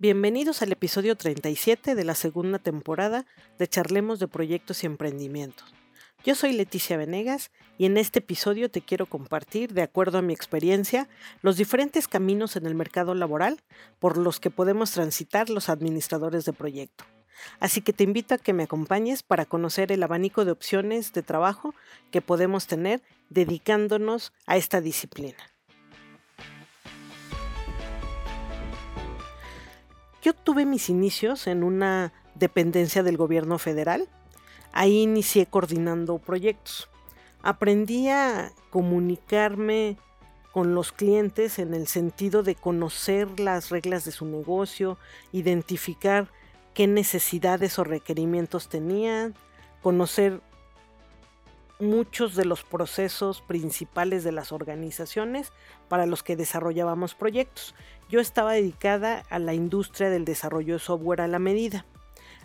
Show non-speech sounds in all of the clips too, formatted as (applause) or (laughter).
Bienvenidos al episodio 37 de la segunda temporada de Charlemos de Proyectos y Emprendimientos. Yo soy Leticia Venegas y en este episodio te quiero compartir, de acuerdo a mi experiencia, los diferentes caminos en el mercado laboral por los que podemos transitar los administradores de proyecto. Así que te invito a que me acompañes para conocer el abanico de opciones de trabajo que podemos tener dedicándonos a esta disciplina. Yo tuve mis inicios en una dependencia del gobierno federal. Ahí inicié coordinando proyectos. Aprendí a comunicarme con los clientes en el sentido de conocer las reglas de su negocio, identificar qué necesidades o requerimientos tenían, conocer muchos de los procesos principales de las organizaciones para los que desarrollábamos proyectos. Yo estaba dedicada a la industria del desarrollo de software a la medida.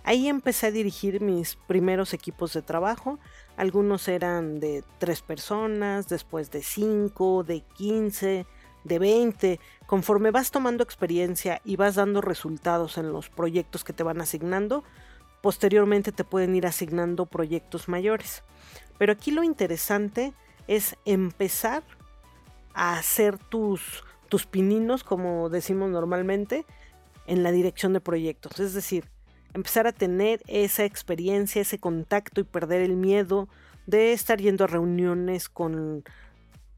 Ahí empecé a dirigir mis primeros equipos de trabajo. Algunos eran de tres personas, después de cinco, de quince, de veinte. Conforme vas tomando experiencia y vas dando resultados en los proyectos que te van asignando, posteriormente te pueden ir asignando proyectos mayores. Pero aquí lo interesante es empezar a hacer tus, tus pininos, como decimos normalmente, en la dirección de proyectos. Es decir, empezar a tener esa experiencia, ese contacto y perder el miedo de estar yendo a reuniones con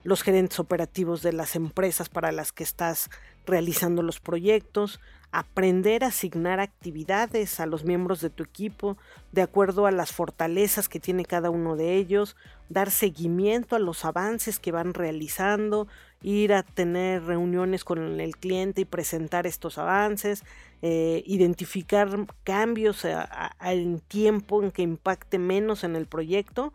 los gerentes operativos de las empresas para las que estás realizando los proyectos, aprender a asignar actividades a los miembros de tu equipo de acuerdo a las fortalezas que tiene cada uno de ellos, dar seguimiento a los avances que van realizando, ir a tener reuniones con el cliente y presentar estos avances, eh, identificar cambios en tiempo en que impacte menos en el proyecto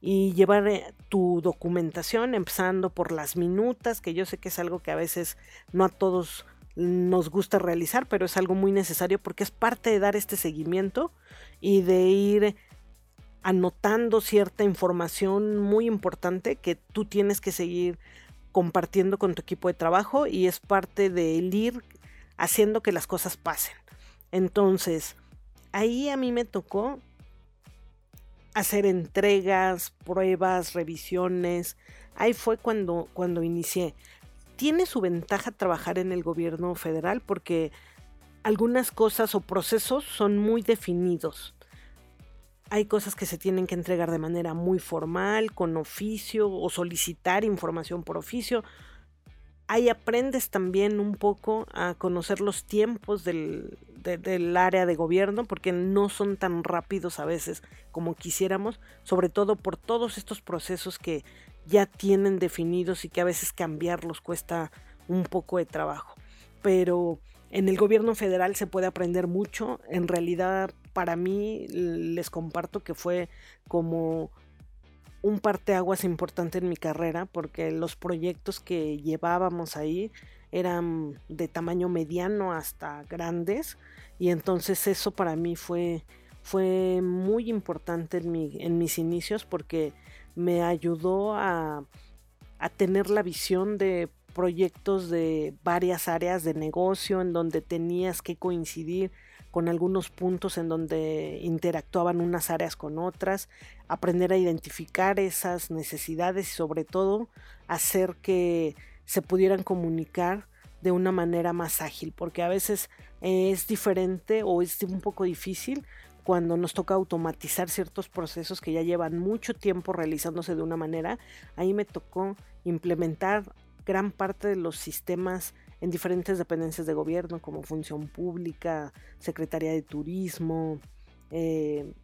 y llevar eh, tu documentación empezando por las minutas, que yo sé que es algo que a veces no a todos nos gusta realizar, pero es algo muy necesario porque es parte de dar este seguimiento y de ir anotando cierta información muy importante que tú tienes que seguir compartiendo con tu equipo de trabajo y es parte del ir haciendo que las cosas pasen. Entonces, ahí a mí me tocó hacer entregas, pruebas, revisiones. Ahí fue cuando, cuando inicié tiene su ventaja trabajar en el gobierno federal porque algunas cosas o procesos son muy definidos. Hay cosas que se tienen que entregar de manera muy formal, con oficio o solicitar información por oficio. Ahí aprendes también un poco a conocer los tiempos del, del área de gobierno porque no son tan rápidos a veces como quisiéramos, sobre todo por todos estos procesos que ya tienen definidos y que a veces cambiarlos cuesta un poco de trabajo. Pero en el gobierno federal se puede aprender mucho. En realidad, para mí, les comparto que fue como un parteaguas importante en mi carrera, porque los proyectos que llevábamos ahí eran de tamaño mediano hasta grandes, y entonces eso para mí fue, fue muy importante en, en mis inicios, porque me ayudó a, tener la visión de proyectos de varias áreas de negocio en donde tenías que coincidir con algunos puntos en donde interactuaban unas áreas con otras, aprender a identificar esas necesidades y sobre todo hacer que se pudieran comunicar de una manera más ágil, porque a veces es diferente o es un poco difícil cuando nos toca automatizar ciertos procesos que ya llevan mucho tiempo realizándose de una manera, ahí me tocó implementar gran parte de los sistemas en diferentes dependencias de gobierno como Función Pública, Secretaría de Turismo, eh,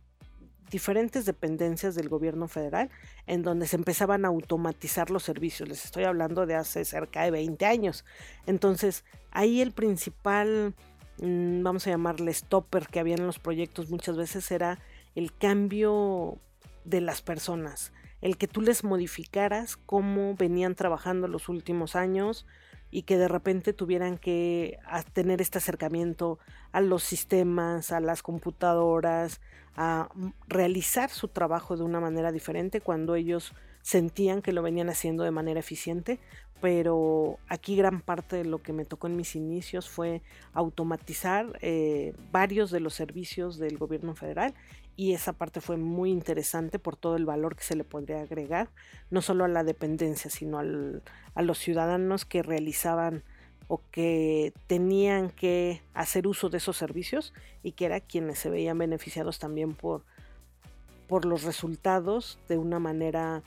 diferentes dependencias del gobierno federal en donde se empezaban a automatizar los servicios. Les estoy hablando de hace cerca de 20 años. Entonces, ahí el principal vamos a llamarle stopper que había en los proyectos muchas veces era el cambio de las personas, el que tú les modificaras cómo venían trabajando los últimos años y que de repente tuvieran que tener este acercamiento a los sistemas, a las computadoras, a mm, realizar su trabajo de una manera diferente cuando ellos sentían que lo venían haciendo de manera eficiente, pero aquí gran parte de lo que me tocó en mis inicios fue automatizar eh, varios de los servicios del gobierno federal y esa parte fue muy interesante por todo el valor que se le podría agregar, no solo a la dependencia, sino a los ciudadanos que realizaban o que tenían que hacer uso de esos servicios y que eran quienes se veían beneficiados también por, por los resultados de una manera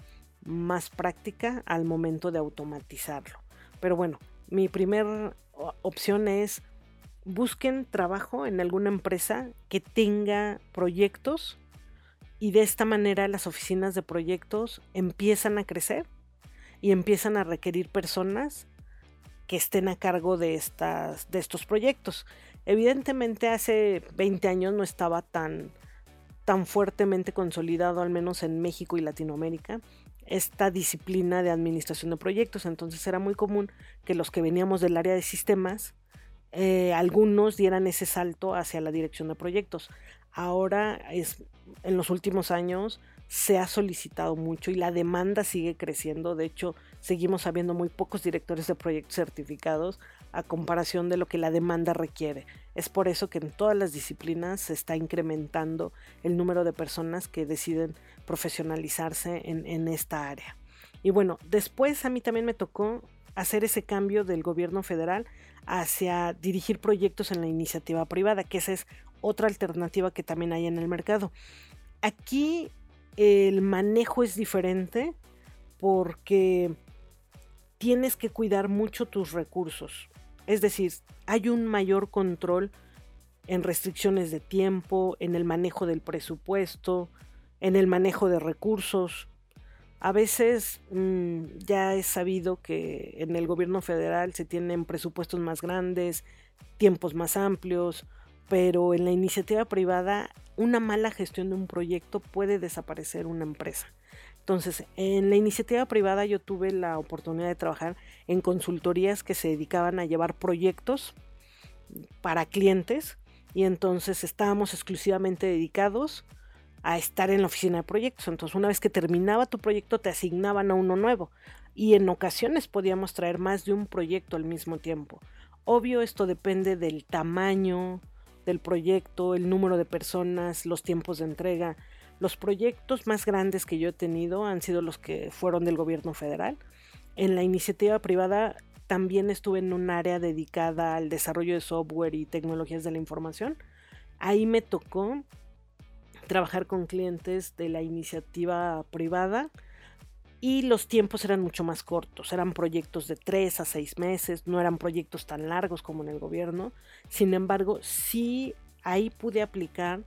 más práctica al momento de automatizarlo. Pero bueno, mi primera opción es busquen trabajo en alguna empresa que tenga proyectos y de esta manera las oficinas de proyectos empiezan a crecer y empiezan a requerir personas que estén a cargo de, estas, de estos proyectos. Evidentemente hace 20 años no estaba tan, tan fuertemente consolidado, al menos en México y Latinoamérica, esta disciplina de administración de proyectos. Entonces era muy común que los que veníamos del área de sistemas, eh, algunos dieran ese salto hacia la dirección de proyectos. Ahora es, en los últimos años, se ha solicitado mucho y la demanda sigue creciendo. De hecho, seguimos habiendo muy pocos directores de proyectos certificados a comparación de lo que la demanda requiere. Es por eso que en todas las disciplinas se está incrementando el número de personas que deciden profesionalizarse en, en esta área. Y bueno, después a mí también me tocó hacer ese cambio del gobierno federal hacia dirigir proyectos en la iniciativa privada, que esa es otra alternativa que también hay en el mercado. Aquí el manejo es diferente porque tienes que cuidar mucho tus recursos. Es decir, hay un mayor control en restricciones de tiempo, en el manejo del presupuesto, en el manejo de recursos. A veces mm, ya es sabido que en el gobierno federal se tienen presupuestos más grandes, tiempos más amplios, pero en la iniciativa privada una mala gestión de un proyecto puede desaparecer una empresa. Entonces, en la iniciativa privada yo tuve la oportunidad de trabajar en consultorías que se dedicaban a llevar proyectos para clientes y entonces estábamos exclusivamente dedicados a estar en la oficina de proyectos. Entonces, una vez que terminaba tu proyecto, te asignaban a uno nuevo y en ocasiones podíamos traer más de un proyecto al mismo tiempo. Obvio, esto depende del tamaño, del proyecto, el número de personas, los tiempos de entrega. Los proyectos más grandes que yo he tenido han sido los que fueron del gobierno federal. En la iniciativa privada también estuve en un área dedicada al desarrollo de software y tecnologías de la información. Ahí me tocó trabajar con clientes de la iniciativa privada y los tiempos eran mucho más cortos, eran proyectos de tres a seis meses, no eran proyectos tan largos como en el gobierno. Sin embargo, sí ahí pude aplicar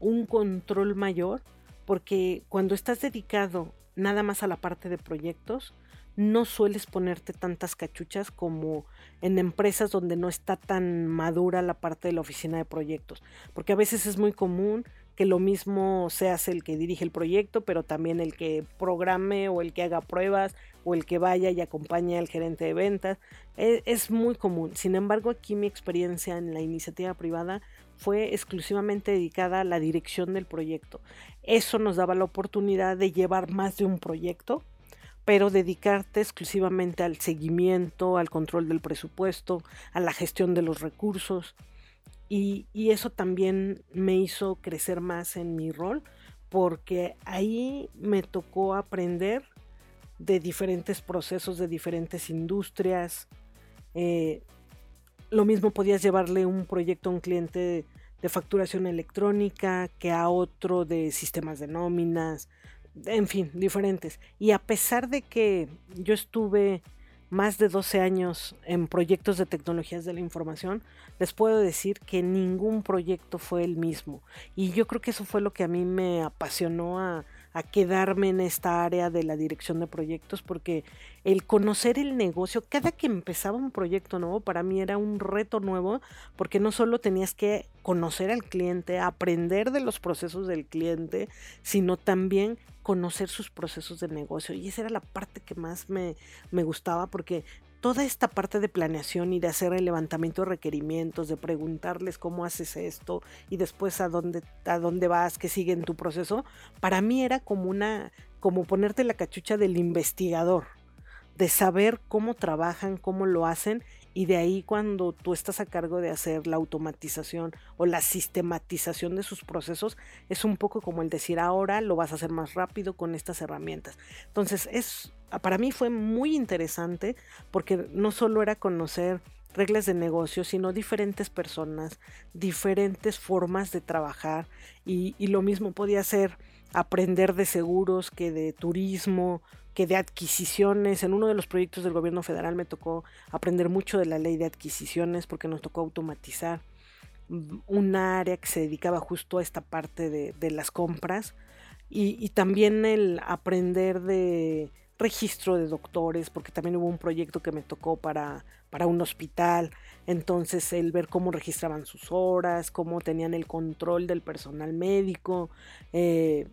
un control mayor porque cuando estás dedicado nada más a la parte de proyectos, no sueles ponerte tantas cachuchas como en empresas donde no está tan madura la parte de la oficina de proyectos, porque a veces es muy común que lo mismo se hace el que dirige el proyecto, pero también el que programe o el que haga pruebas o el que vaya y acompañe al gerente de ventas. Es, es, muy común. Sin embargo, aquí mi experiencia en la iniciativa privada fue exclusivamente dedicada a la dirección del proyecto. Eso nos daba la oportunidad de llevar más de un proyecto, pero dedicarte exclusivamente al seguimiento, al control del presupuesto, a la gestión de los recursos. Y, eso también me hizo crecer más en mi rol porque ahí me tocó aprender de diferentes procesos, de diferentes industrias. Eh, lo mismo podías llevarle un proyecto a un cliente de facturación electrónica que a otro de sistemas de nóminas, en fin, diferentes. Y a pesar de que yo estuve más de 12 años en proyectos de tecnologías de la información, les puedo decir que ningún proyecto fue el mismo. Y yo creo que eso fue lo que a mí me apasionó a, a quedarme en esta área de la dirección de proyectos, porque el conocer el negocio, cada que empezaba un proyecto nuevo, para mí era un reto nuevo, porque no solo tenías que conocer al cliente, aprender de los procesos del cliente, sino también conocer sus procesos de negocio. Y esa era la parte que más me, me gustaba porque toda esta parte de planeación y de hacer el levantamiento de requerimientos, de preguntarles cómo haces esto y después a dónde, a dónde vas, qué sigue en tu proceso, para mí era como una, como ponerte la cachucha del investigador de saber cómo trabajan, cómo lo hacen y de ahí cuando tú estás a cargo de hacer la automatización o la sistematización de sus procesos, es un poco como el decir ahora lo vas a hacer más rápido con estas herramientas. Entonces, es para mí fue muy interesante porque no solo era conocer reglas de negocio, sino diferentes personas, diferentes formas de trabajar y, y lo mismo podía ser aprender de seguros que de turismo, que de adquisiciones. En uno de los proyectos del gobierno federal me tocó aprender mucho de la ley de adquisiciones porque nos tocó automatizar un área que se dedicaba justo a esta parte de, las compras y, también el aprender de registro de doctores, porque también hubo un proyecto que me tocó para, para un hospital, entonces el ver cómo registraban sus horas, cómo tenían el control del personal médico, eh,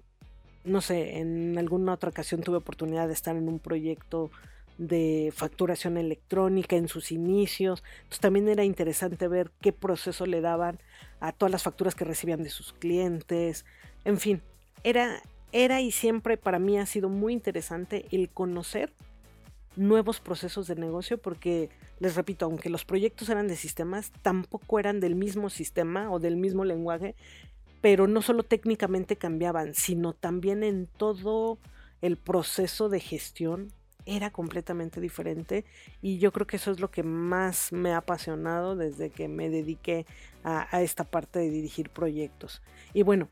no sé, en alguna otra ocasión tuve oportunidad de estar en un proyecto de facturación electrónica en sus inicios. Entonces también era interesante ver qué proceso le daban a todas las facturas que recibían de sus clientes. En fin, era, era y siempre para mí ha sido muy interesante el conocer nuevos procesos de negocio porque les repito, aunque los proyectos eran de sistemas, tampoco eran del mismo sistema o del mismo lenguaje pero no solo técnicamente cambiaban, sino también en todo el proceso de gestión era completamente diferente y yo creo que eso es lo que más me ha apasionado desde que me dediqué a, esta parte de dirigir proyectos. Y bueno,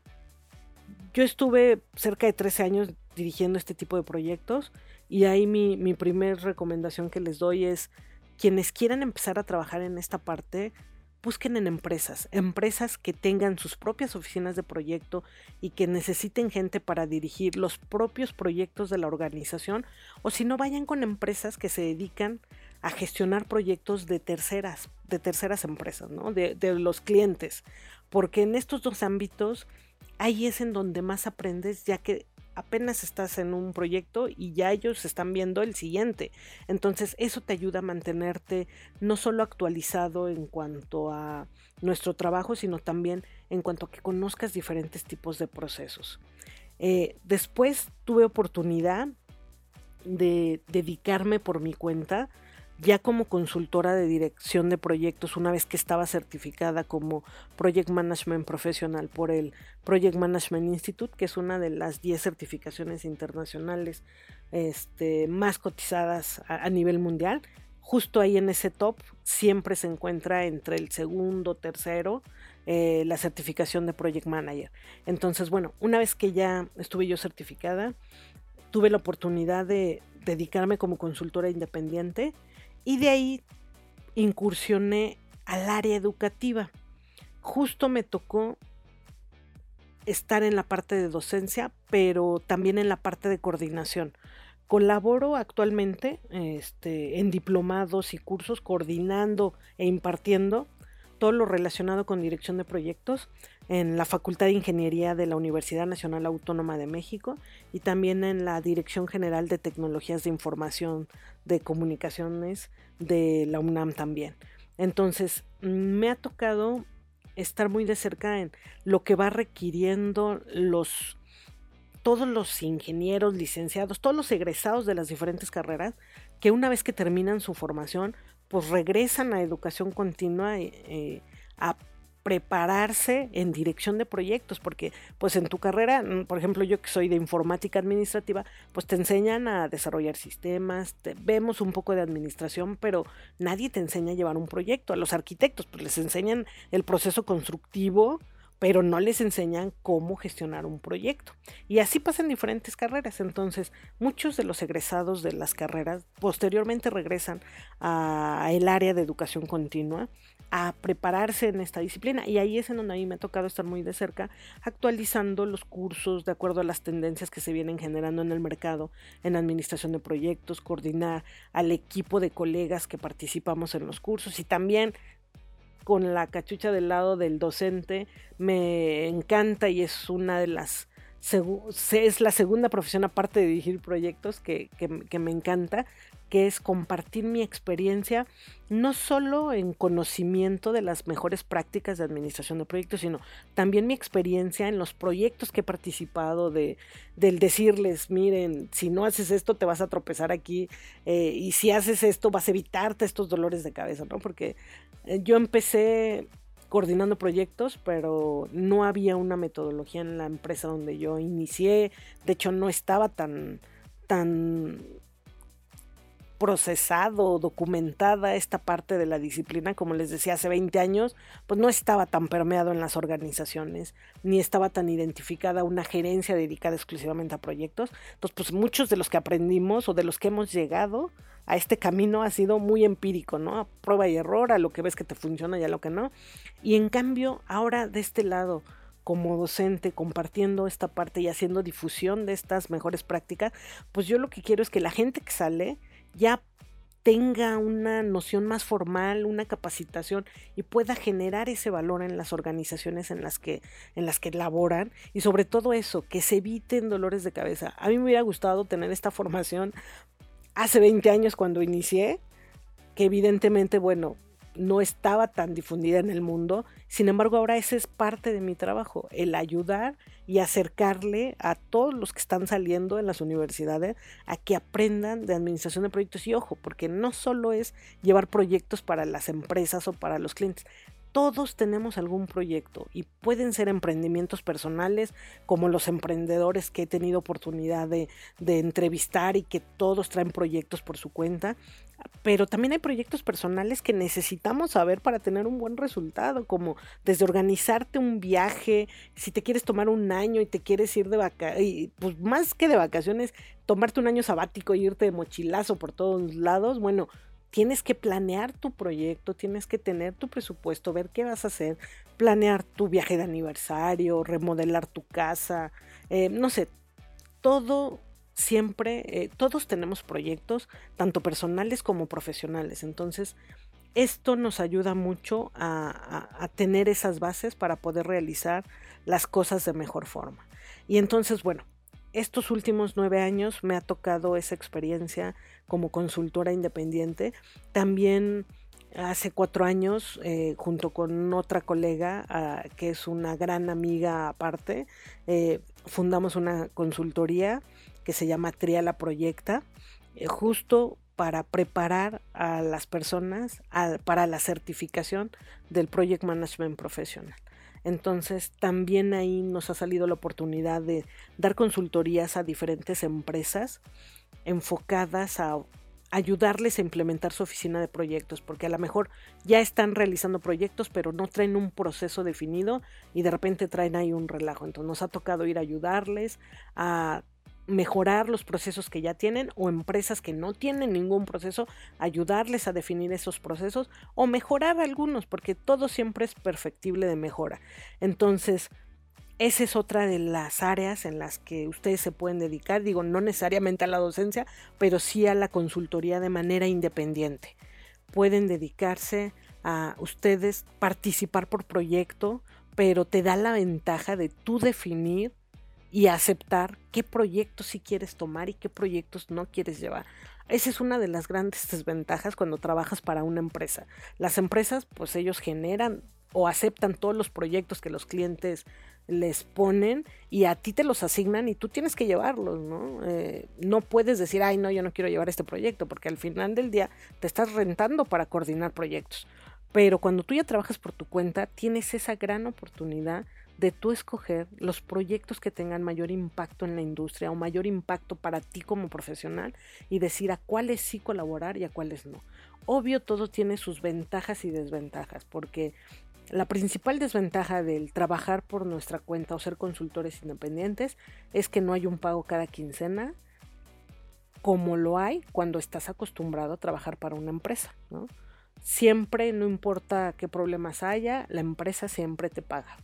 yo estuve cerca de 13 años dirigiendo este tipo de proyectos y ahí mi, mi primer recomendación que les doy es quienes quieran empezar a trabajar en esta parte, busquen en empresas, empresas que tengan sus propias oficinas de proyecto y que necesiten gente para dirigir los propios proyectos de la organización, o si no vayan con empresas que se dedican a gestionar proyectos de terceras, de terceras empresas, ¿no? de, de los clientes, porque en estos dos ámbitos ahí es en donde más aprendes, ya que apenas estás en un proyecto y ya ellos están viendo el siguiente. Entonces eso te ayuda a mantenerte no solo actualizado en cuanto a nuestro trabajo, sino también en cuanto a que conozcas diferentes tipos de procesos. Eh, después tuve oportunidad de dedicarme por mi cuenta ya como consultora de dirección de proyectos, una vez que estaba certificada como Project Management Professional por el Project Management Institute, que es una de las 10 certificaciones internacionales este, más cotizadas a, nivel mundial, justo ahí en ese top siempre se encuentra entre el segundo, tercero, eh, la certificación de Project Manager. Entonces, bueno, una vez que ya estuve yo certificada, tuve la oportunidad de dedicarme como consultora independiente y de ahí incursioné al área educativa. Justo me tocó estar en la parte de docencia, pero también en la parte de coordinación. Colaboro actualmente este, en diplomados y cursos coordinando e impartiendo todo lo relacionado con dirección de proyectos en la Facultad de Ingeniería de la Universidad Nacional Autónoma de México y también en la Dirección General de Tecnologías de Información de Comunicaciones de la UNAM también. Entonces, me ha tocado estar muy de cerca en lo que va requiriendo los todos los ingenieros, licenciados, todos los egresados de las diferentes carreras, que una vez que terminan su formación, pues regresan a educación continua eh, a prepararse en dirección de proyectos, porque pues en tu carrera, mm, por ejemplo yo que soy de informática administrativa, pues te enseñan a desarrollar sistemas, vemos un poco de administración, pero nadie te enseña a llevar un proyecto. A los arquitectos pues les enseñan el proceso constructivo, pero no les enseñan cómo gestionar un proyecto. Y así pasan diferentes carreras. Entonces, muchos de los egresados de las carreras posteriormente regresan al área de educación continua a prepararse en esta disciplina. Y ahí es en donde a mí me ha tocado estar muy de cerca, actualizando los cursos de acuerdo a las tendencias que se vienen generando en el mercado, en administración de proyectos, coordinar al equipo de colegas que participamos en los cursos y también con la cachucha del lado del docente me encanta y es una de las es la segunda profesión aparte de dirigir proyectos que, me encanta que es compartir mi experiencia, no solo en conocimiento de las mejores prácticas de administración de proyectos, sino también mi experiencia en los proyectos que he participado, de, del decirles, miren, si no haces esto te vas a tropezar aquí, eh, y si haces esto vas a evitarte estos dolores de cabeza, ¿no? Porque eh, yo empecé coordinando proyectos, pero no había una metodología en la empresa donde yo inicié. De hecho, no estaba tan, tan procesado, documentada esta parte de la disciplina, como les decía hace 20 años, pues no estaba tan permeado en las organizaciones, ni estaba tan identificada una gerencia dedicada exclusivamente a proyectos. Entonces, pues muchos de los que aprendimos o de los que hemos llegado a este camino ha sido muy empírico, ¿no? A prueba y error, a lo que ves que te funciona y a lo que no. Y en cambio, ahora de este lado, como docente compartiendo esta parte y haciendo difusión de estas mejores prácticas, pues yo lo que quiero es que la gente que sale ya tenga una noción más formal, una capacitación y pueda generar ese valor en las organizaciones en las que en las que laboran y sobre todo eso, que se eviten dolores de cabeza. A mí me hubiera gustado tener esta formación hace 20 años cuando inicié, que evidentemente, bueno, no estaba tan difundida en el mundo. Sin embargo, ahora ese es parte de mi trabajo, el ayudar y acercarle a todos los que están saliendo en las universidades a que aprendan de administración de proyectos. Y ojo, porque no solo es llevar proyectos para las empresas o para los clientes, todos tenemos algún proyecto y pueden ser emprendimientos personales como los emprendedores que he tenido oportunidad de, entrevistar y que todos traen proyectos por su cuenta, pero también hay proyectos personales que necesitamos saber para tener un buen resultado, como desde organizarte un viaje, si te quieres tomar un año y te quieres ir de vacaciones, pues más que de vacaciones, tomarte un año sabático y irte de mochilazo por todos lados, bueno, tienes que planear tu proyecto, tienes que tener tu presupuesto, ver qué vas a hacer, planear tu viaje de aniversario, remodelar tu casa, eh, no sé, todo siempre, eh, todos tenemos proyectos, tanto personales como profesionales, entonces esto nos ayuda mucho a tener esas bases para poder realizar las cosas de mejor forma. Y entonces, bueno, estos últimos nueve años me ha tocado esa experiencia como consultora independiente. También hace cuatro años, eh, junto con otra colega, ah, que es una gran amiga aparte, eh, fundamos una consultoría que se llama Triala Proyecta, eh, justo para preparar a las personas para la certificación del Project Management Professional. Entonces también ahí nos ha salido la oportunidad de dar consultorías a diferentes empresas enfocadas a ayudarles a implementar su oficina de proyectos, porque a lo mejor ya están realizando proyectos, pero no traen un proceso definido y de repente traen ahí un relajo. Entonces nos ha tocado ir a ayudarles a mejorar los procesos que ya tienen o empresas que no tienen ningún proceso, ayudarles a definir esos procesos o mejorar algunos, porque todo siempre es perfectible de mejora. Entonces, esa es otra de las áreas en las que ustedes se pueden dedicar, digo, no necesariamente a la docencia, pero sí a la consultoría de manera independiente. Pueden dedicarse a ustedes participar por proyecto, pero te da la ventaja de tú definir y aceptar qué proyectos sí quieres tomar y qué proyectos no quieres llevar. Esa es una de las grandes desventajas cuando trabajas para una empresa. Las empresas, pues ellos generan o aceptan todos los proyectos que los clientes les ponen y a ti te los asignan y tú tienes que llevarlos, ¿no? Eh, no puedes decir, ay, no, yo no quiero llevar este proyecto, porque al final del día te estás rentando para coordinar proyectos. Pero cuando tú ya trabajas por tu cuenta, tienes esa gran oportunidad de tú escoger los proyectos que tengan mayor impacto en la industria o mayor impacto para ti como profesional y decir a cuáles sí colaborar y a cuáles no. Obvio, todo tiene sus ventajas y desventajas, porque la principal desventaja del trabajar por nuestra cuenta o ser consultores independientes es que no hay un pago cada quincena como lo hay cuando estás acostumbrado a trabajar para una empresa. Siempre, no importa qué problemas haya, la empresa siempre te paga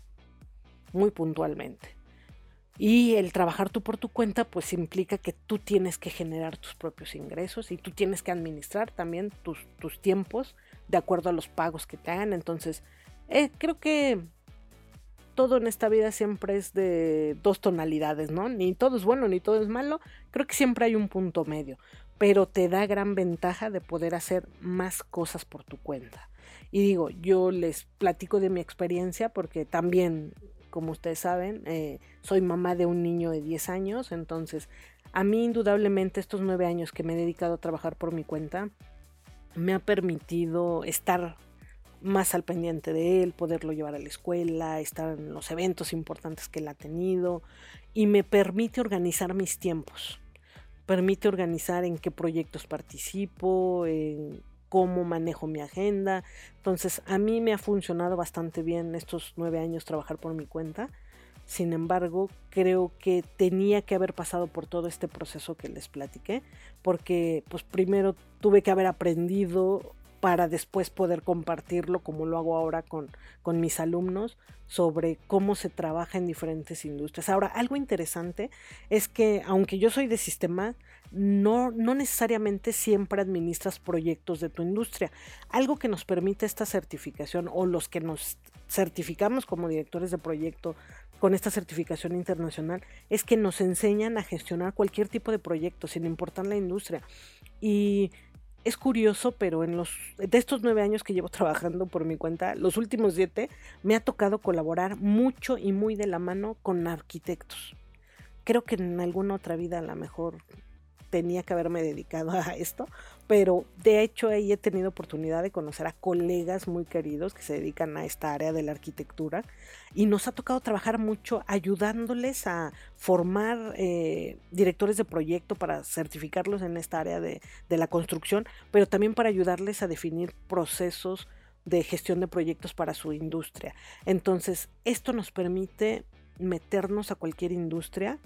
muy puntualmente. Y el trabajar tú por tu cuenta, pues implica que tú tienes que generar tus propios ingresos y tú tienes que administrar también tus, tus tiempos de acuerdo a los pagos que te hagan. Entonces, eh, creo que todo en esta vida siempre es de dos tonalidades, ¿no? Ni todo es bueno ni todo es malo. Creo que siempre hay un punto medio. pero te da gran ventaja de poder hacer más cosas por tu cuenta. Y digo, yo les platico de mi experiencia porque también, como ustedes saben, eh, soy mamá de un niño de 10 años, entonces a mí indudablemente estos nueve años que me he dedicado a trabajar por mi cuenta me ha permitido estar más al pendiente de él, poderlo llevar a la escuela, estar en los eventos importantes que él ha tenido y me permite organizar mis tiempos. Permite organizar en qué proyectos participo, en cómo manejo mi agenda. Entonces, a mí me ha funcionado bastante bien estos nueve años trabajar por mi cuenta. Sin embargo, creo que tenía que haber pasado por todo este proceso que les platiqué, porque pues primero tuve que haber aprendido para después poder compartirlo como lo hago ahora con, con mis alumnos sobre cómo se trabaja en diferentes industrias. Ahora, algo interesante es que aunque yo soy de sistema, no, no necesariamente siempre administras proyectos de tu industria. Algo que nos permite esta certificación o los que nos certificamos como directores de proyecto con esta certificación internacional es que nos enseñan a gestionar cualquier tipo de proyecto sin importar la industria. Y es curioso, pero en los de estos nueve años que llevo (laughs) trabajando por mi cuenta, los últimos siete me ha tocado colaborar mucho y muy de la mano con arquitectos. Creo que en alguna otra vida a lo mejor tenía que haberme dedicado a esto, pero de hecho ahí he tenido oportunidad de conocer a colegas muy queridos que se dedican a esta área de la arquitectura y nos ha tocado trabajar mucho ayudándoles a formar eh, directores de proyecto para certificarlos en esta área de, de la construcción, pero también para ayudarles a definir procesos de gestión de proyectos para su industria. Entonces, esto nos permite meternos a cualquier industria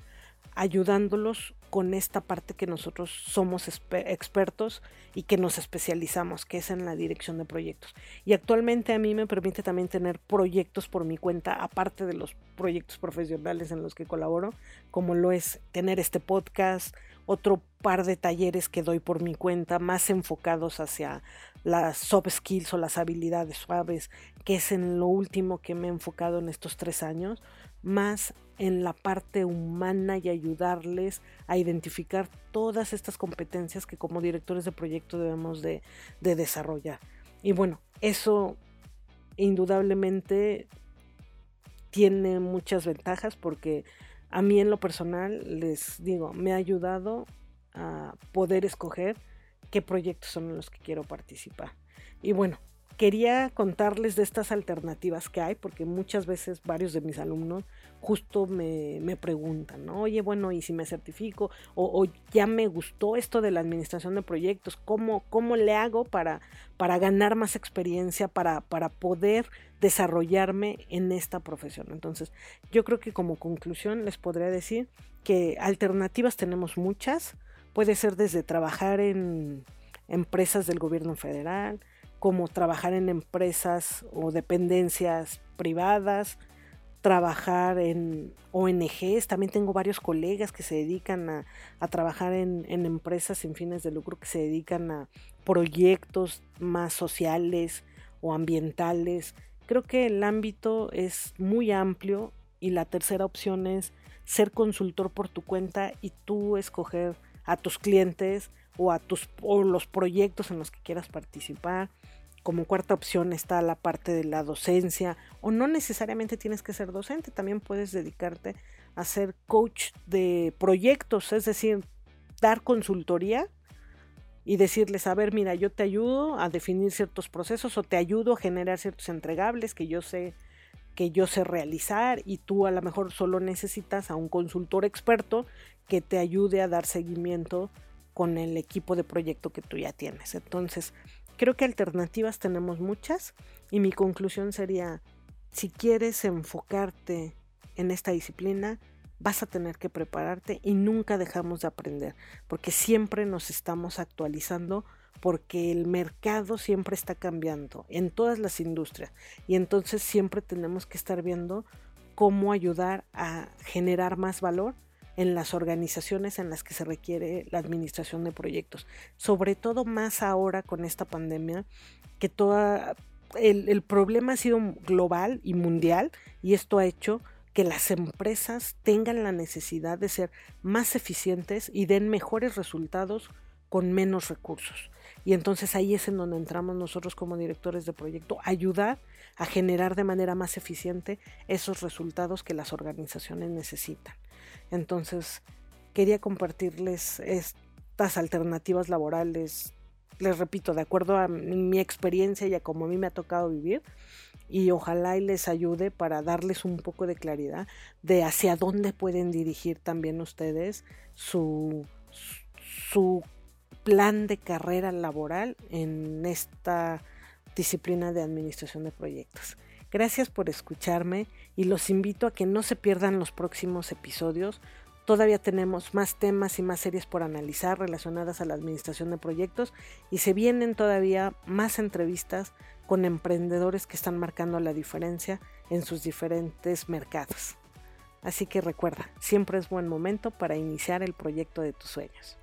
ayudándolos con esta parte que nosotros somos expertos y que nos especializamos, que es en la dirección de proyectos. Y actualmente a mí me permite también tener proyectos por mi cuenta, aparte de los proyectos profesionales en los que colaboro, como lo es tener este podcast, otro par de talleres que doy por mi cuenta, más enfocados hacia las soft skills o las habilidades suaves, que es en lo último que me he enfocado en estos tres años más en la parte humana y ayudarles a identificar todas estas competencias que como directores de proyecto debemos de, desarrollar. Y bueno, eso indudablemente tiene muchas ventajas porque a mí en lo personal les digo, me ha ayudado a poder escoger qué proyectos son los que quiero participar. Y bueno, quería contarles de estas alternativas que hay, porque muchas veces varios de mis alumnos justo me, preguntan, ¿no? Oye, bueno, ¿y si me certifico? O, ya me gustó esto de la administración de proyectos, ¿cómo, cómo le hago para, para ganar más experiencia, para, para poder desarrollarme en esta profesión? Entonces, yo creo que como conclusión les podría decir que alternativas tenemos muchas, puede ser desde trabajar en empresas del gobierno federal, como trabajar en empresas o dependencias privadas, trabajar en ONGs. También tengo varios colegas que se dedican a, trabajar en, empresas sin fines de lucro, que se dedican a proyectos más sociales o ambientales. Creo que el ámbito es muy amplio y la tercera opción es ser consultor por tu cuenta y tú escoger a tus clientes o a tus o los proyectos en los que quieras participar. Como cuarta opción está la parte de la docencia o no necesariamente tienes que ser docente, también puedes dedicarte a ser coach de proyectos, es decir, dar consultoría y decirles, a ver, mira, yo te ayudo a definir ciertos procesos o te ayudo a generar ciertos entregables que yo sé que yo sé realizar y tú a lo mejor solo necesitas a un consultor experto que te ayude a dar seguimiento con el equipo de proyecto que tú ya tienes. Entonces, creo que alternativas tenemos muchas y mi conclusión sería, si quieres enfocarte en esta disciplina, vas a tener que prepararte y nunca dejamos de aprender, porque siempre nos estamos actualizando, porque el mercado siempre está cambiando en todas las industrias y entonces siempre tenemos que estar viendo cómo ayudar a generar más valor en las organizaciones en las que se requiere la administración de proyectos. Sobre todo más ahora con esta pandemia, que toda el, el problema ha sido global y mundial y esto ha hecho que las empresas tengan la necesidad de ser más eficientes y den mejores resultados con menos recursos. Y entonces ahí es en donde entramos nosotros como directores de proyecto, ayudar a generar de manera más eficiente esos resultados que las organizaciones necesitan. Entonces, quería compartirles estas alternativas laborales, les repito, de acuerdo a mi experiencia y a como a mí me ha tocado vivir, y ojalá les ayude para darles un poco de claridad de hacia dónde pueden dirigir también ustedes su, su plan de carrera laboral en esta disciplina de administración de proyectos. Gracias por escucharme y los invito a que no se pierdan los próximos episodios. Todavía tenemos más temas y más series por analizar relacionadas a la administración de proyectos y se vienen todavía más entrevistas con emprendedores que están marcando la diferencia en sus diferentes mercados. Así que recuerda, siempre es buen momento para iniciar el proyecto de tus sueños.